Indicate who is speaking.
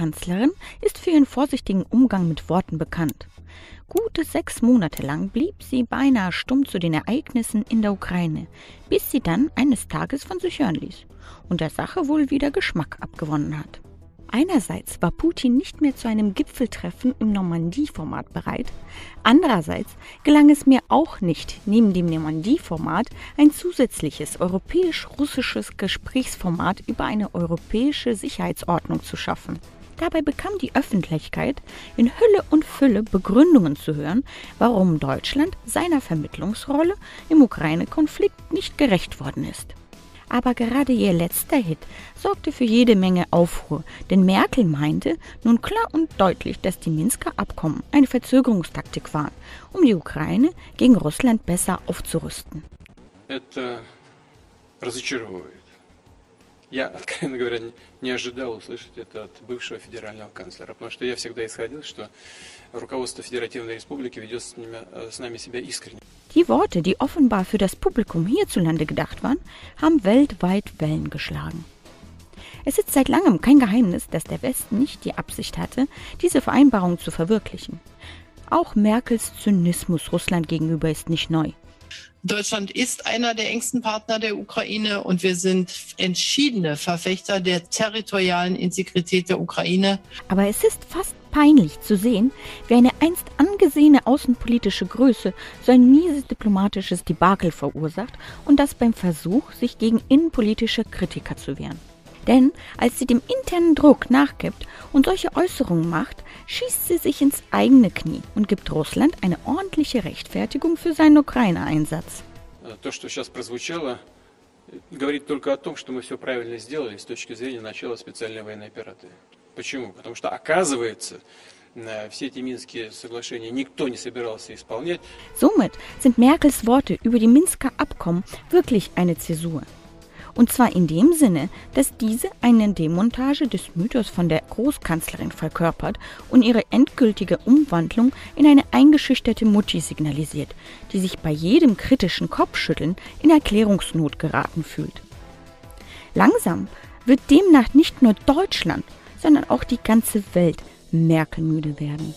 Speaker 1: Bundeskanzlerin ist für ihren vorsichtigen Umgang mit Worten bekannt. Gute sechs Monate lang blieb sie beinahe stumm zu den Ereignissen in der Ukraine, bis sie dann eines Tages von sich hören ließ und der Sache wohl wieder Geschmack abgewonnen hat. Einerseits war Putin nicht mehr zu einem Gipfeltreffen im Normandie-Format bereit, andererseits gelang es mir auch nicht, neben dem Normandie-Format ein zusätzliches europäisch-russisches Gesprächsformat über eine europäische Sicherheitsordnung zu schaffen. Dabei bekam die Öffentlichkeit in Hülle und Fülle Begründungen zu hören, warum Deutschland seiner Vermittlungsrolle im Ukraine-Konflikt nicht gerecht worden ist. Aber gerade ihr letzter Hit sorgte für jede Menge Aufruhr, denn Merkel meinte nun klar und deutlich, dass die Minsker Abkommen eine Verzögerungstaktik waren, um die Ukraine gegen Russland besser aufzurüsten.
Speaker 2: Это разочаровывает. Я, откровенно говоря, не ожидал услышать это от бывшего федерального канцлера, потому что я всегда исходил, что руководство Федеративной Республики ведет с нами, с нами себя искренне.
Speaker 1: Die Worte, die offenbar für das Publikum hierzulande gedacht waren, haben weltweit Wellen geschlagen. Es ist seit langem kein Geheimnis, dass der Westen nicht die Absicht hatte, diese Vereinbarung zu verwirklichen. Auch Merkels Zynismus Russland gegenüber ist nicht neu.
Speaker 3: Deutschland ist einer der engsten Partner der Ukraine und wir sind entschiedene Verfechter der territorialen Integrität der Ukraine.
Speaker 1: Aber es ist fast peinlich zu sehen, wie eine einst angesehene außenpolitische Größe so ein mieses diplomatisches Debakel verursacht und das beim Versuch, sich gegen innenpolitische Kritiker zu wehren. Denn als sie dem internen Druck nachgibt und solche Äußerungen macht, schießt sie sich ins eigene Knie und gibt Russland eine ordentliche Rechtfertigung für seinen Ukraine-Einsatz.
Speaker 2: То, что сейчас прозвучало, говорит только о том, что мы все правильно сделали с точки зрения начала специальной военной операции. Почему? Потому что, оказывается, все эти Минские соглашения никто не собирался исполнять.
Speaker 1: Somit sind Merkels Worte über die Minsker Abkommen wirklich eine Zäsur. Und zwar in dem Sinne, dass diese eine Demontage des Mythos von der Großkanzlerin verkörpert und ihre endgültige Umwandlung in eine eingeschüchterte Mutti signalisiert, die sich bei jedem kritischen Kopfschütteln in Erklärungsnot geraten fühlt. Langsam wird demnach nicht nur Deutschland, sondern auch die ganze Welt merkelmüde werden.